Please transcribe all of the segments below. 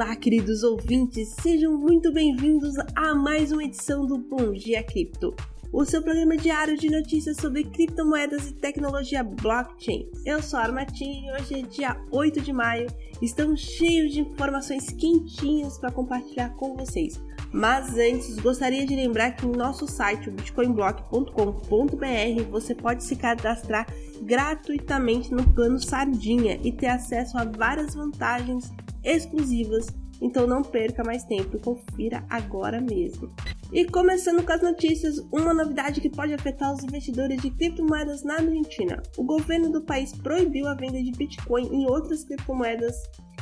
Olá, queridos ouvintes, sejam muito bem-vindos a mais uma edição do Bom Dia Cripto, o seu programa diário de notícias sobre criptomoedas e tecnologia blockchain. Eu sou a Armatim e hoje é dia 8 de maio. Estamos cheios de informações quentinhas para compartilhar com vocês. Mas antes, gostaria de lembrar que no nosso site, bitcoinblock.com.br, você pode se cadastrar gratuitamente no plano Sardinha e ter acesso a várias vantagens exclusivas. Então não perca mais tempo confira agora mesmo. E começando com as notícias, uma novidade que pode afetar os investidores de criptomoedas na Argentina. O governo do país proibiu a venda de Bitcoin e outras criptomoedas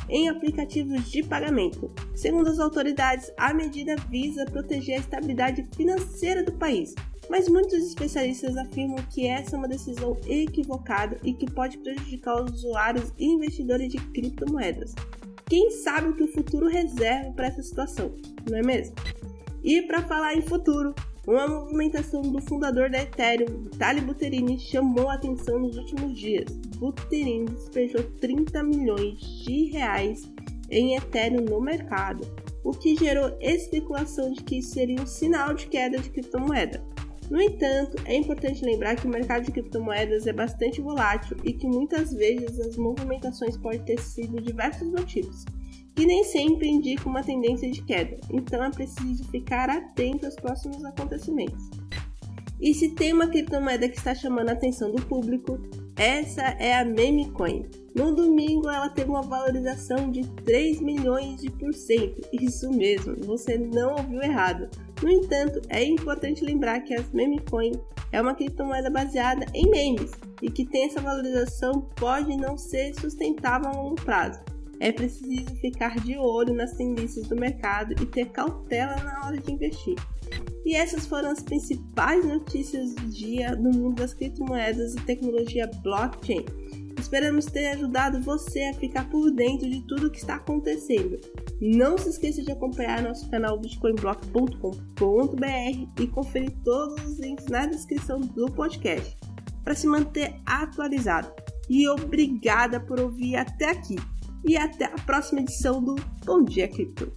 em aplicativos de pagamento. Segundo as autoridades, a medida visa proteger a estabilidade financeira do país, mas muitos especialistas afirmam que essa é uma decisão equivocada e que pode prejudicar os usuários e investidores de criptomoedas. Quem sabe o que o futuro reserva para essa situação, não é mesmo? E para falar em futuro, uma movimentação do fundador da Ethereum, Vitalik Buterini, chamou a atenção nos últimos dias. Buterin despejou 30 milhões de reais em Ethereum no mercado, o que gerou especulação de que seria um sinal de queda de criptomoeda. No entanto, é importante lembrar que o mercado de criptomoedas é bastante volátil e que muitas vezes as movimentações podem ter sido diversos motivos, que nem sempre indicam uma tendência de queda, então é preciso ficar atento aos próximos acontecimentos. E se tem uma criptomoeda que está chamando a atenção do público, essa é a Memecoin. No domingo ela teve uma valorização de 3 milhões de por cento. Isso mesmo, você não ouviu errado. No entanto, é importante lembrar que as Memecoin é uma criptomoeda baseada em memes e que tem essa valorização pode não ser sustentável a longo prazo. É preciso ficar de olho nas tendências do mercado e ter cautela na hora de investir. E essas foram as principais notícias do dia no mundo das criptomoedas e tecnologia blockchain. Esperamos ter ajudado você a ficar por dentro de tudo o que está acontecendo. Não se esqueça de acompanhar nosso canal bitcoinblock.com.br e conferir todos os links na descrição do podcast para se manter atualizado. E obrigada por ouvir até aqui. E até a próxima edição do Bom Dia Cripto.